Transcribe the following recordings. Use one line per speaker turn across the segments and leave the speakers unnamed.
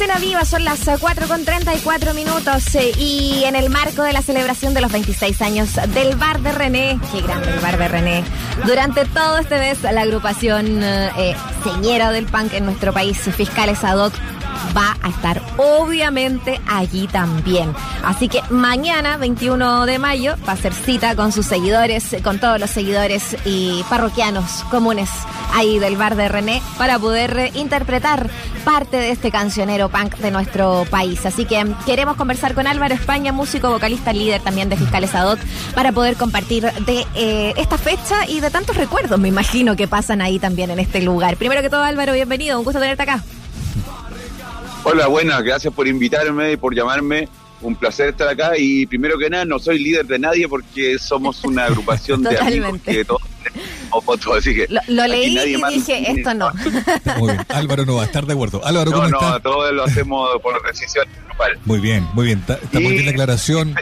Escena Viva son las 4 con 34 minutos eh, y en el marco de la celebración de los 26 años del Bar de René, qué grande el Bar de René, durante todo este mes la agrupación eh, señera del punk en nuestro país, Fiscales Ad va a estar obviamente allí también. Así que mañana, 21 de mayo, va a ser cita con sus seguidores, con todos los seguidores y parroquianos comunes ahí del bar de René para poder interpretar parte de este cancionero punk de nuestro país. Así que queremos conversar con Álvaro España, músico, vocalista, líder también de Fiscales Adot, para poder compartir de eh, esta fecha y de tantos recuerdos, me imagino, que pasan ahí también en este lugar. Primero que todo, Álvaro, bienvenido, un gusto tenerte acá.
Hola, buenas, gracias por invitarme y por llamarme. Un placer estar acá y primero que nada no soy líder de nadie porque somos una agrupación de amigos que todos fotos, así que
lo, leí y dije, esto no.
Muy bien, Álvaro no va a estar de acuerdo. Álvaro, ¿cómo
no, No, todo lo hacemos por decisión grupal.
Muy bien, muy bien. Está muy bien la aclaración.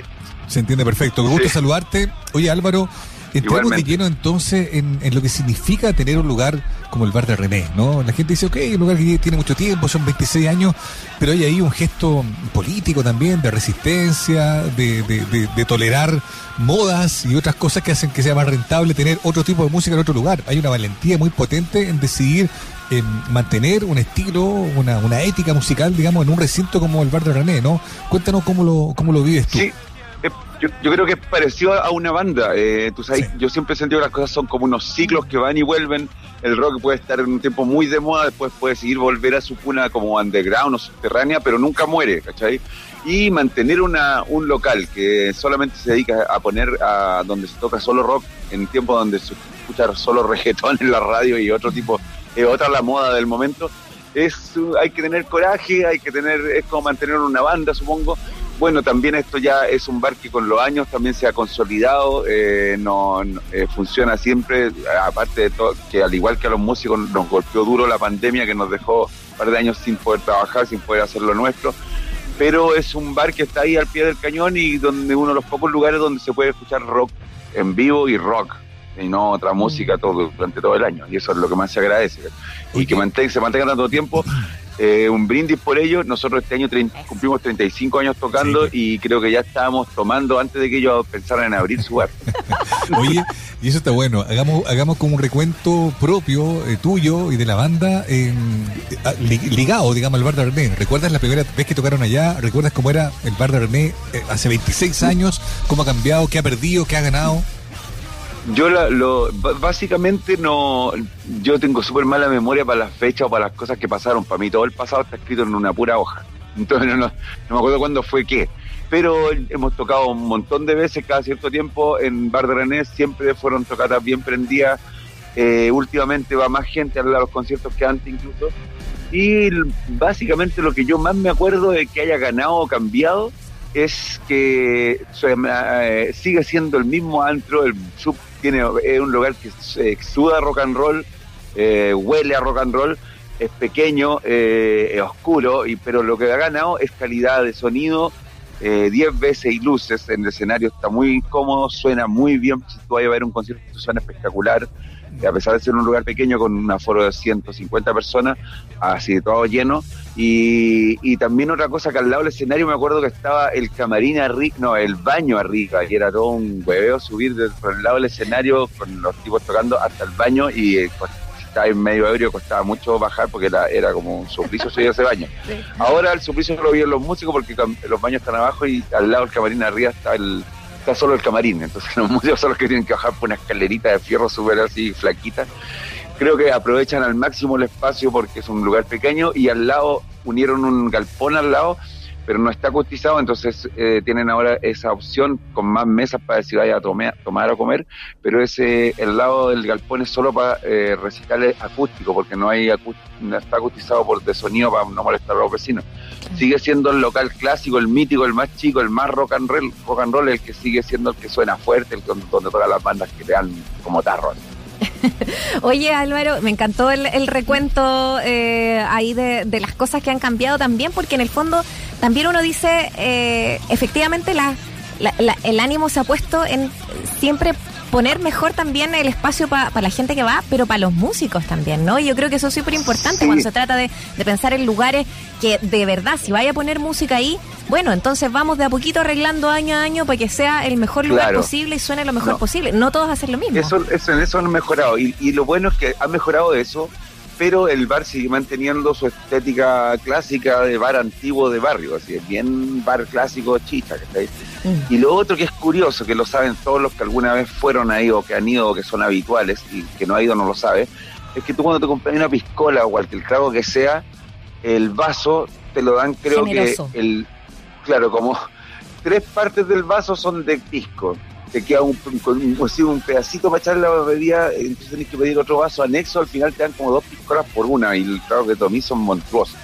Se entiende perfecto. Me gusta saludarte. Oye, Álvaro, Entremos de lleno entonces en, lo que significa tener un lugar como el bar de René, ¿no? La gente dice, ok, un lugar que tiene mucho tiempo, son 26 años, pero hay ahí un gesto político también, de resistencia, de, de, tolerar modas y otras cosas que hacen que sea más rentable tener otro tipo de música en otro lugar. Hay una valentía muy potente en decidir en mantener un estilo, una, una ética musical, digamos, en un recinto como el bar de René, ¿no? Cuéntanos cómo lo, cómo lo vives tú.
Sí yo, yo, creo que es parecido a una banda. Eh, tú sabes, yo siempre he sentido que las cosas son como unos ciclos que van y vuelven. El rock puede estar en un tiempo muy de moda, después puede seguir volver a su cuna como underground o subterránea, pero nunca muere, ¿cachai? Y mantener una, un local que solamente se dedica a poner a donde se toca solo rock, en tiempo donde se escucha solo reggaetón en la radio y otro tipo, eh, otra la moda del momento, es hay que tener coraje, hay que tener, es como mantener una banda, supongo, bueno, también esto ya es un bar que con los años también se ha consolidado, eh, no, eh, funciona siempre, aparte de todo, que al igual que a los músicos nos golpeó duro la pandemia que nos dejó un par de años sin poder trabajar, sin poder hacer lo nuestro, pero es un bar que está ahí al pie del cañón y donde uno de los pocos lugares donde se puede escuchar rock en vivo y rock y no otra música todo durante todo el año. Y eso es lo que más se agradece. Y que se mantenga tanto tiempo eh, un brindis por ello. Nosotros este año cumplimos 35 años tocando y creo que ya estábamos tomando antes de que ellos pensaran en abrir su bar.
Oye, y eso está bueno. Hagamos, hagamos como un recuento propio eh, tuyo y de la banda ligado, digamos, al bar de René. ¿Recuerdas la primera vez que tocaron allá? ¿Recuerdas cómo era el bar de René eh, hace 26 años? ¿Cómo ha cambiado? ¿Qué ha perdido? ¿Qué ha ganado?
Yo lo, básicamente no, yo tengo súper mala memoria para las fechas o para las cosas que pasaron. Para mí todo el pasado está escrito en una pura hoja. Entonces no, me acuerdo cuándo fue qué. Pero hemos tocado un montón de veces cada cierto tiempo en Bar de René, siempre fueron tocadas bien prendidas. Eh, últimamente va más gente a los conciertos que antes incluso. Y básicamente lo que yo más me acuerdo de que haya ganado o cambiado es que eh, sigue siendo el mismo antro, el sub tiene es un lugar que exuda rock and roll, eh, huele a rock and roll, es pequeño, eh, es oscuro, y, pero lo que ha ganado es calidad de sonido, 10 eh, veces y luces en el escenario, está muy cómodo, suena muy bien, si tú vas a ver un concierto suena espectacular, a pesar de ser un lugar pequeño con un aforo de 150 personas, así todo lleno. Y, también otra cosa que al lado del escenario me acuerdo que estaba el camarín arriba, no, el baño arriba, y era todo un hueveo subir por el lado del escenario con los tipos tocando hasta el baño y eh, estaba en medio ebrio costaba mucho bajar porque era, era como un suplicio subir ese baño. Ahora el suplicio lo vieron los músicos porque los baños están abajo y al lado del camarín arriba está el solo el camarín, entonces los músicos son los que tienen que bajar por una escalerita de fierro súper así flaquita. Creo que aprovechan al máximo el espacio porque es un lugar pequeño y al lado unieron un galpón al lado, pero no está cotizado, entonces eh, tienen ahora esa opción con más mesas para decir vaya a tomar, tomar o comer, pero ese el lado del galpón es solo para eh, recitales acústico, porque no hay no está acustizado por de sonido para no molestar a los vecinos sigue siendo el local clásico, el mítico, el más chico, el más rock and roll, rock and roll el que sigue siendo el que suena fuerte, el donde, todas las bandas que te dan como tarro.
Oye Álvaro, me encantó el, recuento eh, ahí de, las cosas que han cambiado también, porque en el fondo también uno dice, eh, efectivamente la, el ánimo se ha puesto en siempre poner mejor también el espacio para la gente que va, pero para los músicos también, ¿no? Y yo creo que eso es súper importante cuando se trata de, pensar en lugares que de verdad, si vaya a poner música ahí, bueno, entonces vamos de a poquito arreglando año a año para que sea el mejor lugar posible y suene lo mejor posible. No todos hacen lo mismo.
Eso, eso, eso han mejorado. Y, y lo bueno es que ha mejorado eso pero el bar sigue manteniendo su estética clásica de bar antiguo de barrio, así es bien bar clásico chicha, mm. Y lo otro que es curioso, que lo saben todos los que alguna vez fueron ahí o que han ido o que son habituales y que no ha ido no lo sabe, es que tú cuando te compras una piscola o cualquier trago que sea, el vaso te lo dan creo que el claro, como tres partes del vaso son de pisco te queda un, un pedacito para echar la bebida, entonces tienes que pedir otro vaso anexo, al final te dan como dos piscolas por una y el trago que tomé son monstruosos.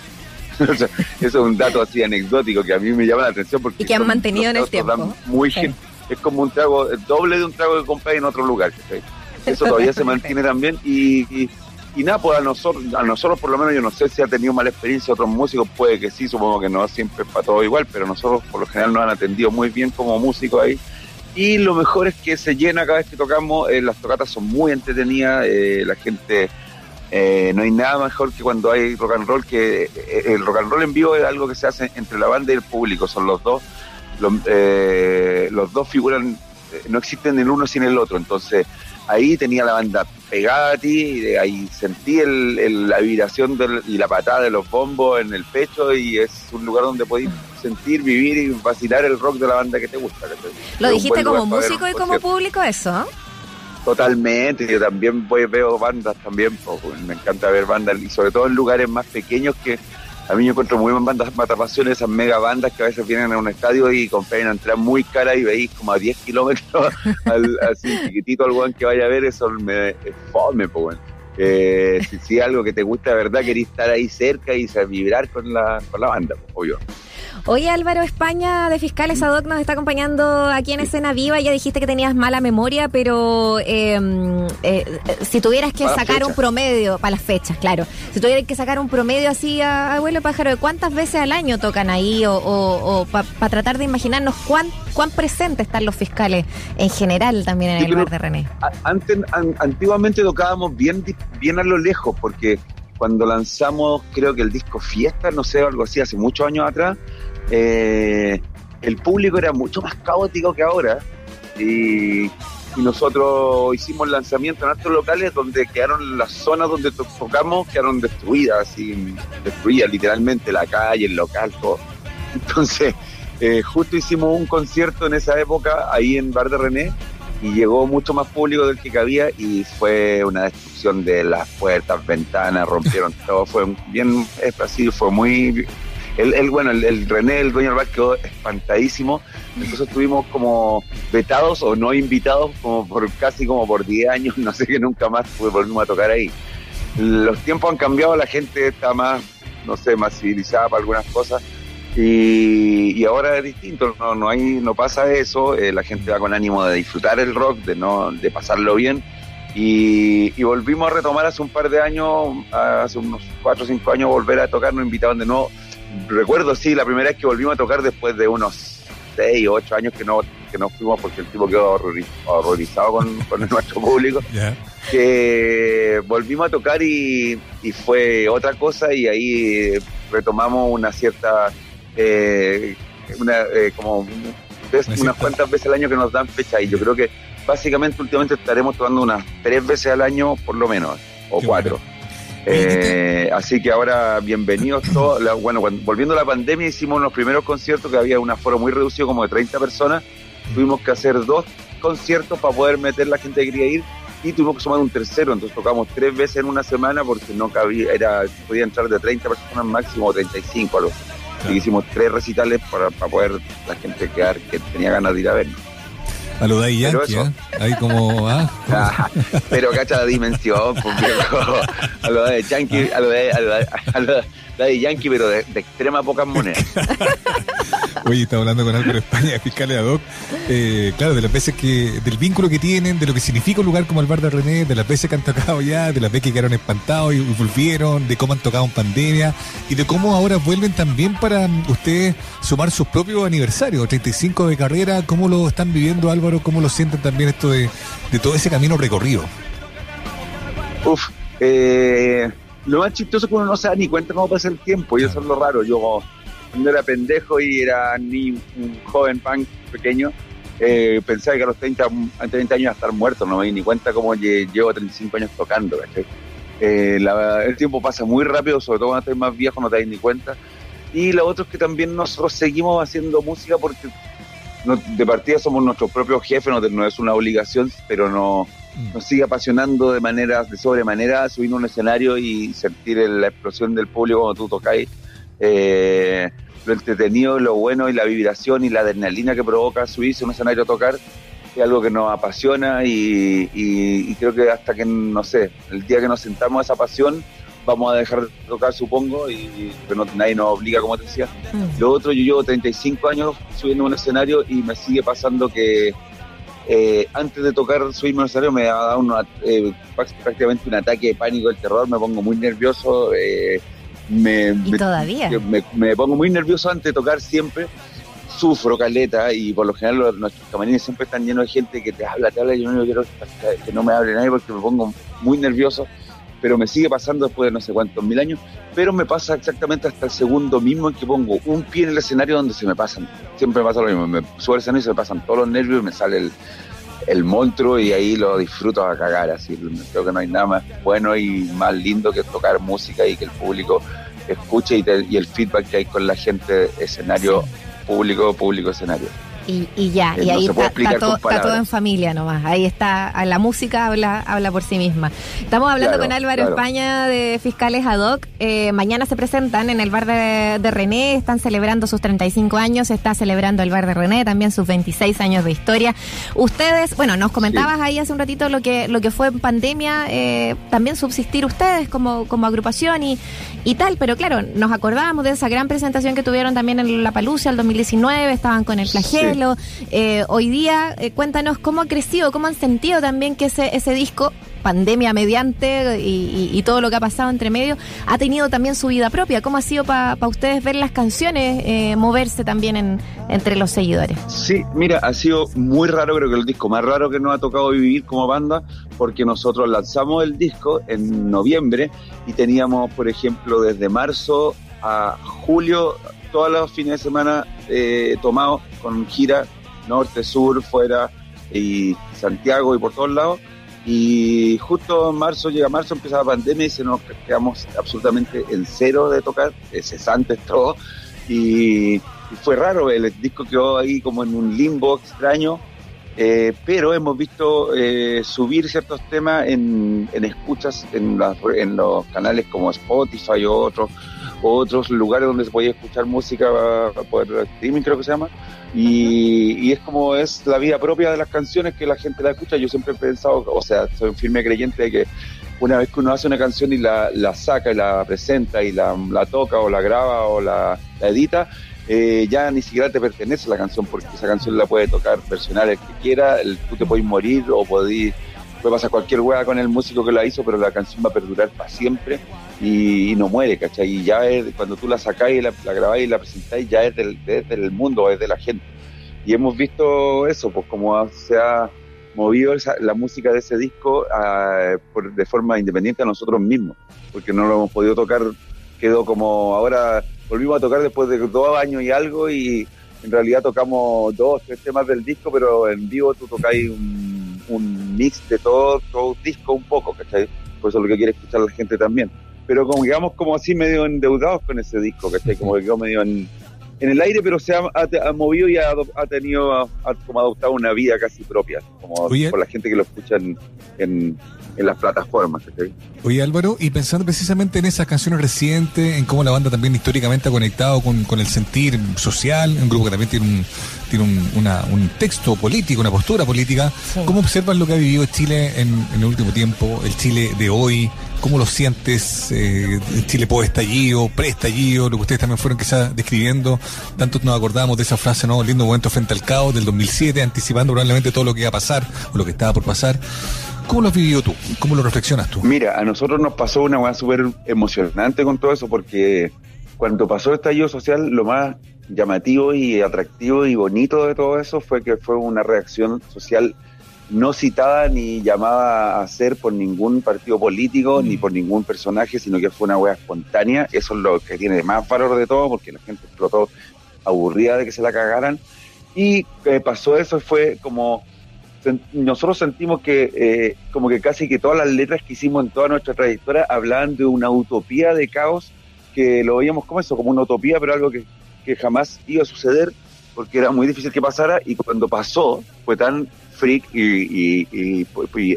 eso es un dato así anecdótico que a mí me llama la atención porque...
Y que han mantenido en el tiempo.
Muy Es como un trago, el doble de un trago que compré en otro lugar. Eso todavía se mantiene también y, y, nada, pues a nosotros, a nosotros por lo menos yo no sé si ha tenido mala experiencia otros músicos, puede que sí, supongo que no siempre es para todo igual, pero nosotros por lo general nos han atendido muy bien como músicos ahí y lo mejor es que se llena cada vez que tocamos, eh, las tocatas son muy entretenidas, eh, la gente, eh, no hay nada mejor que cuando hay rock and roll, que el rock and roll en vivo es algo que se hace entre la banda y el público, son los dos, los, los dos figuran, no existen el uno sin el otro, entonces ahí tenía la banda pegada a ti, y ahí sentí el, la vibración y la patada de los bombos en el pecho y es un lugar donde podéis sentir, vivir y vacilar el rock de la banda que te gusta.
¿Lo dijiste como músico y como público eso?
Totalmente, yo también voy, veo bandas también, me encanta ver bandas y sobre todo en lugares más pequeños que a mí yo encuentro muy buenas bandas matapasiones, esas mega bandas que a veces vienen a un estadio y compran entradas muy cara y veis como a 10 kilómetros así chiquitito al weón que vaya a ver, eso me es fome, pues eh, si, si algo que te gusta de verdad, querés estar ahí cerca y vibrar con la, con la banda, pues, obvio.
Oye Álvaro, España de Fiscales Ad hoc nos está acompañando aquí en Escena Viva. Ya dijiste que tenías mala memoria, pero em, eh, si tuvieras que sacar un promedio, para las fechas, claro. Si tuvieras que sacar un promedio así, abuelo pájaro, ¿de cuántas veces al año tocan ahí? O, para tratar de imaginarnos cuán, cuán presentes están los fiscales en general también en el bar de René.
Antes, antiguamente tocábamos bien, bien a lo lejos, porque cuando lanzamos, creo que el disco Fiesta, no sé, algo así, hace muchos años atrás, eh, el público era mucho más caótico que ahora y, nosotros hicimos lanzamiento en otros locales donde quedaron las zonas donde tocamos quedaron destruidas, así, destruidas literalmente la calle, el local, todo. Entonces, eh, justo hicimos un concierto en esa época ahí en Bar de René y llegó mucho más público del que cabía y fue una destrucción de las puertas, ventanas, rompieron todo, fue bien así, fue muy el, bueno, el, René, el dueño del bar, quedó espantadísimo. Entonces estuvimos como vetados o no invitados como por casi como por 10 años. No sé que nunca más volvimos a tocar ahí. Los tiempos han cambiado, la gente está más, no sé, más civilizada para algunas cosas. Y, ahora es distinto, no, no, hay, no pasa eso, eh, la gente va con ánimo de disfrutar el rock, de, no, de pasarlo bien. Y, y, volvimos a retomar hace un par de años, hace unos 4 o 5 años, volver a tocar, nos invitaban de nuevo recuerdo, sí, la primera vez que volvimos a tocar después de unos 6 o 8 años que no, que no fuimos porque el tipo quedó horrorizado con, nuestro público. Que volvimos a tocar y, fue otra cosa y ahí retomamos una cierta, eh, una, eh, como unas cuantas veces al año que nos dan fecha y yo creo que básicamente últimamente estaremos tocando unas tres veces al año por lo menos, o cuatro. Eh, así que ahora, bienvenidos todos. bueno, volviendo a la pandemia, hicimos los primeros conciertos que había un aforo muy reducido, como de 30 personas. Tuvimos que hacer dos conciertos para poder meter la gente que quería ir y tuvimos que sumar un tercero. Entonces tocamos tres veces en una semana porque no cabía, era podía entrar de 30 personas máximo o 35 algo. Y hicimos tres recitales para, para poder la gente quedar que tenía ganas de ir a vernos.
A lo de Yankee, ¿eh? Ahí como, ¿ah?
ah pero cacha la dimensión, pues, A lo de Yankee, a lo de, a lo de, Yankee, pero de, extrema pocas monedas.
Oye, estaba hablando con Álvaro España, de fiscales ad hoc. Eh, claro, de las veces que, del vínculo que tienen, de lo que significa un lugar como el bar de René, de las veces que han tocado ya, de las veces que quedaron espantados y volvieron, de cómo han tocado en pandemia y de cómo ahora vuelven también para ustedes sumar sus propios aniversarios, 35 de carrera, cómo lo están viviendo Álvaro ¿cómo lo sienten también esto de, todo ese camino recorrido?
Uf, eh, lo más chistoso es que uno no se da ni cuenta cómo pasa el tiempo, y eso es lo raro. Yo cuando era pendejo y era ni un joven punk pequeño, eh, pensaba que a los 30, 30 años iba a estar muerto, no me di ni cuenta cómo llevo 35 años tocando. Eh, el tiempo pasa muy rápido, sobre todo cuando estás más viejo no te das ni cuenta. Y lo otro es que también nosotros seguimos haciendo música porque de partida somos nuestros propios jefes, no, es una obligación, pero no, mm. nos sigue apasionando de manera, de sobremanera, subir a un escenario y sentir la explosión del público cuando tú tocáis. Eh, lo entretenido, lo bueno y la vibración y la adrenalina que provoca subirse a un escenario a tocar es algo que nos apasiona y, creo que hasta que, no sé, el día que nos sentamos a esa pasión, vamos a dejar de tocar, supongo, y, pero nadie nos obliga, como te decía. Mm. Lo otro, yo llevo 35 años subiendo a un escenario y me sigue pasando que eh, antes de tocar subirme a un escenario me ha dado eh, prácticamente un ataque de pánico, el terror, me pongo muy nervioso. Eh, me,
¿Y todavía?
Me, pongo muy nervioso antes de tocar siempre. Sufro caleta y por lo general nuestros camarines siempre están llenos de gente que te habla, te habla y yo no quiero que no me hable nadie porque me pongo muy nervioso. Pero me sigue pasando después de no sé cuántos mil años. Pero me pasa exactamente hasta el segundo mismo en que pongo un pie en el escenario donde se me pasan. Siempre me pasa lo mismo. Me subo al escenario y se me pasan todos los nervios y me sale el, el monstruo y ahí lo disfruto a cagar. Así creo que no hay nada más bueno y más lindo que tocar música y que el público escuche y, el feedback que hay con la gente escenario público, público escenario.
Y, ya, y ahí está, todo, en familia nomás. Ahí está, la música habla, habla por sí misma. Estamos hablando con Álvaro España de Fiscales Ad hoc. Eh, mañana se presentan en el bar de, René, están celebrando sus 35 años, está celebrando el bar de René también sus 26 años de historia. Ustedes, bueno, nos comentabas ahí hace un ratito lo que, lo que fue en pandemia, eh, también subsistir ustedes como, como agrupación y, y tal, pero claro, nos acordábamos de esa gran presentación que tuvieron también en La Palucia el 2019, estaban con el flagelo. Eh, hoy día, eh, cuéntanos cómo ha crecido, cómo han sentido también que ese, disco, pandemia mediante y, todo lo que ha pasado entre medio, ha tenido también su vida propia. ¿Cómo ha sido para ustedes ver las canciones eh, moverse también en, entre los seguidores?
Sí, mira, ha sido muy raro, creo que el disco más raro que nos ha tocado vivir como banda, porque nosotros lanzamos el disco en noviembre y teníamos, por ejemplo, desde marzo a julio, todos los fines de semana eh, tomados con gira norte, sur, fuera y Santiago y por todos lados. Y justo en marzo, llega marzo, empieza la pandemia y se nos quedamos absolutamente en cero de tocar, cesantes todo. Y, fue raro, el disco quedó ahí como en un limbo extraño, eh, pero hemos visto eh, subir ciertos temas en, escuchas en, en, los canales como Spotify o otros, otros lugares donde se podía escuchar música por streaming, creo que se llama. Y, es como es la vida propia de las canciones que la gente la escucha. Yo siempre he pensado, o sea, soy un firme creyente de que una vez que uno hace una canción y la, saca y la presenta y la, toca o la graba o la, edita, eh, ya ni siquiera te pertenece la canción porque esa canción la puede tocar personal el que quiera, el, tú te puedes morir o podés, puede pasar cualquier hueá con el músico que la hizo, pero la canción va a perdurar para siempre y, no muere, ¿cachai? Y ya es, cuando tú la sacáis, la, la grabáis y la presentáis, ya es del, del mundo, es de la gente. Y hemos visto eso, pues como se ha movido la música de ese disco ah, de forma independiente a nosotros mismos, porque no lo hemos podido tocar, quedó como ahora volvimos a tocar después de dos años y algo y en realidad tocamos dos, tres temas del disco, pero en vivo tú tocáis un, un mix de todo, todo disco un poco, ¿cachai? Por eso es lo que quiere escuchar la gente también pero como digamos como así medio endeudados con ese disco, que Como que quedó medio en, el aire, pero se ha, movido y ha, tenido, ha, como adoptado una vida casi propia, como por la gente que lo escucha en, en las plataformas.
Oye Álvaro, y pensando precisamente en esas canciones recientes, en cómo la banda también históricamente ha conectado con, con el sentir social, un grupo que también tiene un, tiene un, un texto político, una postura política, ¿cómo observas lo que ha vivido Chile en, en el último tiempo, el Chile de hoy? ¿Cómo lo sientes? Eh, Chile post-estallido, pre-estallido, lo que ustedes también fueron quizás describiendo. Tanto nos acordamos de esa frase, ¿no? Lindo momento frente al caos del 2007, anticipando probablemente todo lo que iba a pasar o lo que estaba por pasar. ¿Cómo lo has vivido tú? ¿Cómo lo reflexionas tú?
Mira, a nosotros nos pasó una cosa súper emocionante con todo eso porque cuando pasó el estallido social, lo más llamativo y atractivo y bonito de todo eso fue que fue una reacción social no citada ni llamada a ser por ningún partido político ni mm. por ningún personaje, sino que fue una wea espontánea. Eso es lo que tiene más valor de todo, porque la gente explotó aburrida de que se la cagaran. Y eh, pasó eso, fue como nosotros sentimos que eh, como que casi que todas las letras que hicimos en toda nuestra trayectoria hablaban de una utopía de caos que lo veíamos como eso, como una utopía, pero algo que, que jamás iba a suceder porque era muy difícil que pasara y cuando pasó fue tan freak y,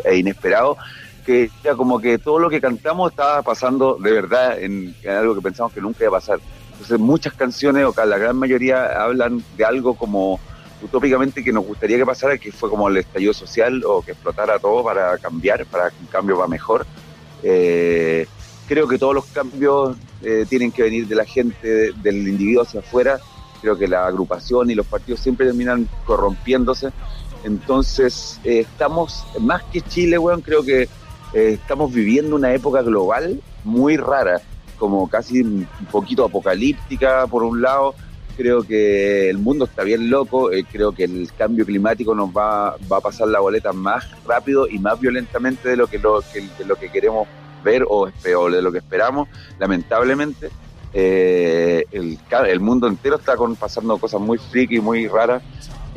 e inesperado que era como que todo lo que cantamos estaba pasando de verdad en, algo que pensamos que nunca iba a pasar. Entonces muchas canciones, o la gran mayoría, hablan de algo como utópicamente que nos gustaría que pasara, que fue como el estallido social o que explotara todo para cambiar, para que un cambio va mejor. Eh, creo que todos los cambios eh, tienen que venir de la gente, del individuo hacia afuera. Creo que la agrupación y los partidos siempre terminan corrompiéndose entonces, eh, estamos, más que Chile, weón, creo que eh, estamos viviendo una época global muy rara, como casi un poquito apocalíptica por un lado. Creo que el mundo está bien loco, creo que el cambio climático nos va, a pasar la boleta más rápido y más violentamente de lo que, lo, de lo que queremos ver o, o de lo que esperamos, lamentablemente. el, el mundo entero está con, pasando cosas muy friki, muy raras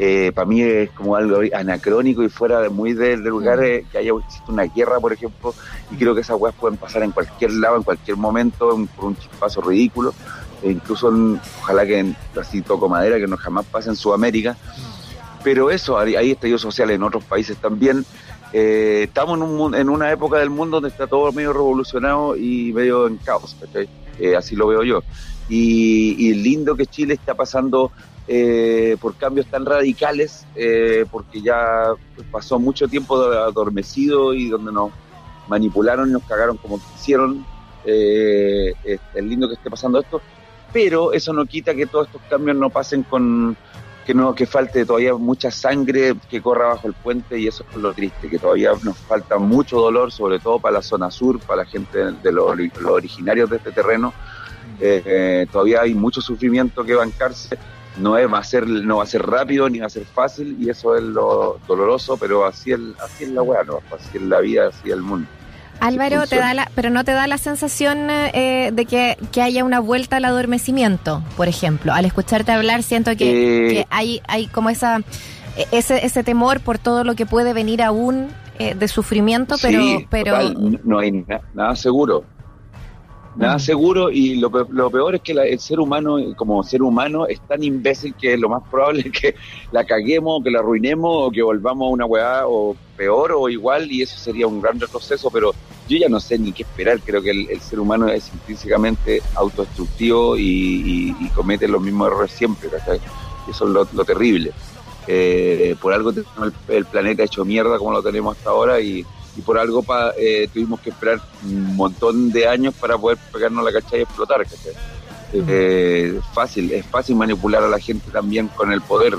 eh, para mí es como algo anacrónico y fuera de muy del lugar mm. eh, que haya una guerra, por ejemplo, y creo que esas weas pueden pasar en cualquier lado, en cualquier momento, por un chispazo ridículo, e incluso ojalá que en, así toco madera, que no jamás pase en Sudamérica, pero eso, hay, hay estallidos sociales en otros países también. Eh, estamos en, un, en una época del mundo donde está todo medio revolucionado y medio en caos, así lo veo yo. Y, y lindo que Chile está pasando eh, por cambios tan radicales, eh, porque ya pasó mucho tiempo adormecido y donde nos manipularon y nos cagaron como quisieron. Eh, es, lindo que esté pasando esto, pero eso no quita que todos estos cambios no pasen con que no que falte todavía mucha sangre que corra bajo el puente y eso es lo triste, que todavía nos falta mucho dolor, sobre todo para la zona sur, para la gente de los, originarios de este terreno. todavía hay mucho sufrimiento que bancarse no es, va a ser, no va a ser rápido ni va a ser fácil y eso es lo doloroso, pero así es, así es la weá, así es la vida, así es el mundo.
Álvaro, te da la, pero no te da la sensación eh, de que, haya una vuelta al adormecimiento, por ejemplo. Al escucharte hablar siento que, eh, hay, hay como esa ese, ese temor por todo lo que puede venir aún eh, de sufrimiento, pero... pero
no hay nada seguro nada seguro y lo, lo, peor es que el ser humano, como ser humano, es tan imbécil que lo más probable es que la caguemos, que la arruinemos, o que volvamos a una weá o peor o igual, y eso sería un gran retroceso, pero yo ya no sé ni qué esperar, creo que el, ser humano es intrínsecamente autodestructivo y, comete los mismos errores siempre, Y eso es lo, terrible. Eh, por algo tenemos el planeta hecho mierda como lo tenemos hasta ahora y y por algo eh, tuvimos que esperar un montón de años para poder pegarnos la cachai y explotar, eh, fácil, es fácil manipular a la gente también con el poder.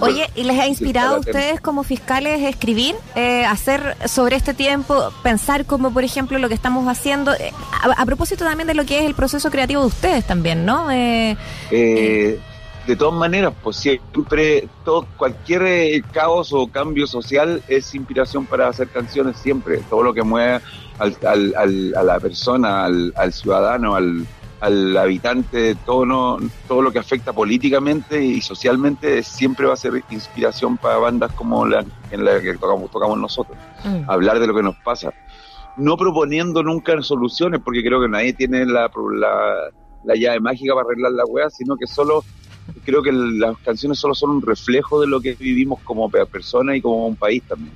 Oye, ¿y les ha inspirado a ustedes como fiscales escribir, eh, hacer sobre este tiempo, pensar como por ejemplo lo que estamos haciendo, a, propósito también de lo que es el proceso creativo de ustedes también, ¿no?
De todas maneras, pues siempre, todo, cualquier eh, caos o cambio social es inspiración para hacer canciones siempre. Todo lo que mueve al, al, a la persona, al, ciudadano, al, al habitante, todo, no, todo lo que afecta políticamente y socialmente siempre va a ser inspiración para bandas como la en la que tocamos, tocamos nosotros. Mm. Hablar de lo que nos pasa. No proponiendo nunca soluciones, porque creo que nadie tiene la, la, la llave mágica para arreglar la wea, sino que solo creo que las canciones solo son un reflejo de lo que vivimos como persona y como un país también.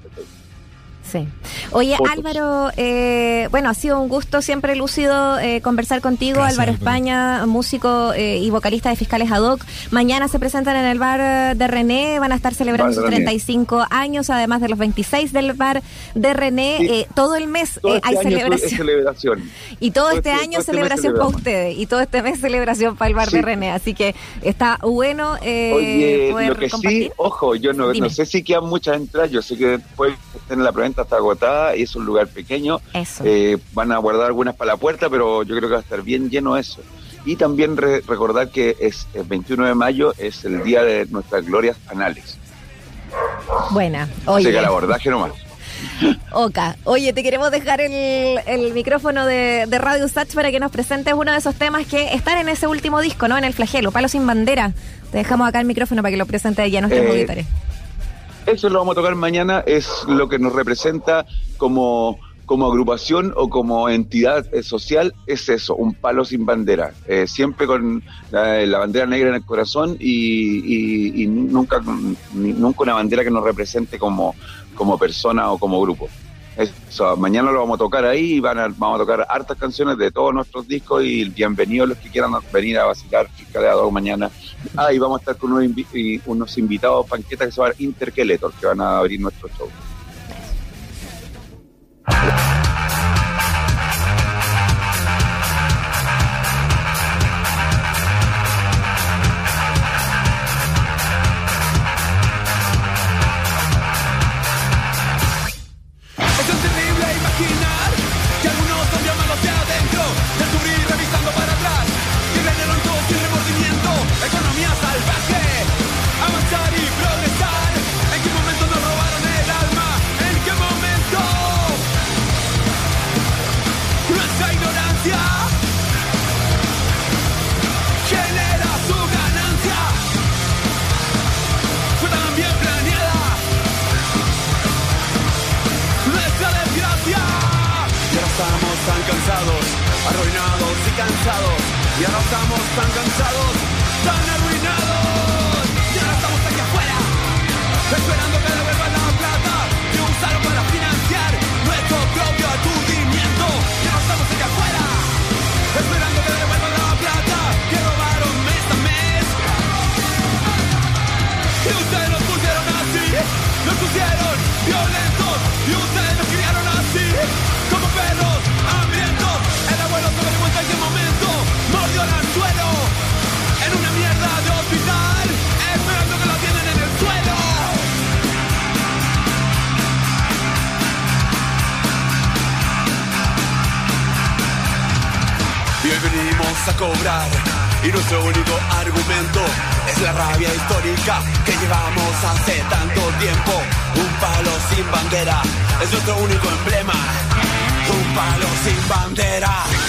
Sí. Oye, Álvaro, eh, bueno, ha sido un gusto siempre lúcido eh, conversar contigo. Álvaro España, músico eh, y vocalista de Fiscales Ad hoc. Mañana se presentan en el bar de René, van a estar celebrando sus 35 años, además de los 26 del bar de René. todo el mes este hay celebración. Y todo, este, este, año este celebración para ustedes. Y todo este mes celebración para el bar de René. Así que está bueno
Oye, lo que sí, ojo, yo no, no sé si quedan muchas entradas. Yo sé que después en la preventa está agotada y es un lugar pequeño. Eh, van a guardar algunas para la puerta, pero yo creo que va a estar bien lleno eso.
Y también recordar que es el 21 de mayo es el día de nuestras glorias anales.
Buena. Oye.
Así que el abordaje nomás.
Oka, oye, te queremos dejar el, micrófono de, Radio Sach para que nos presentes uno de esos temas que están en ese último disco, ¿no? En el flagelo, Palo sin bandera. Te dejamos acá el micrófono para que lo presentes ya a nuestros eh, auditores.
Eso lo vamos a tocar mañana, es lo que nos representa como como agrupación o como entidad eh, social es eso, un palo sin bandera, eh, siempre con la, bandera negra en el corazón y, nunca, nunca una bandera que nos represente como, como persona o como grupo. Eso, mañana lo vamos a tocar ahí van vamos a tocar hartas canciones de todos nuestros discos y bienvenidos los que quieran venir a vacilar Fiscaleado mañana. Ah, y vamos a estar con unos, unos invitados panquetas que se llaman Interkeletor, que van a abrir nuestro show.
Que llevamos hace tanto tiempo. Un palo sin bandera es nuestro único emblema. Un palo sin bandera.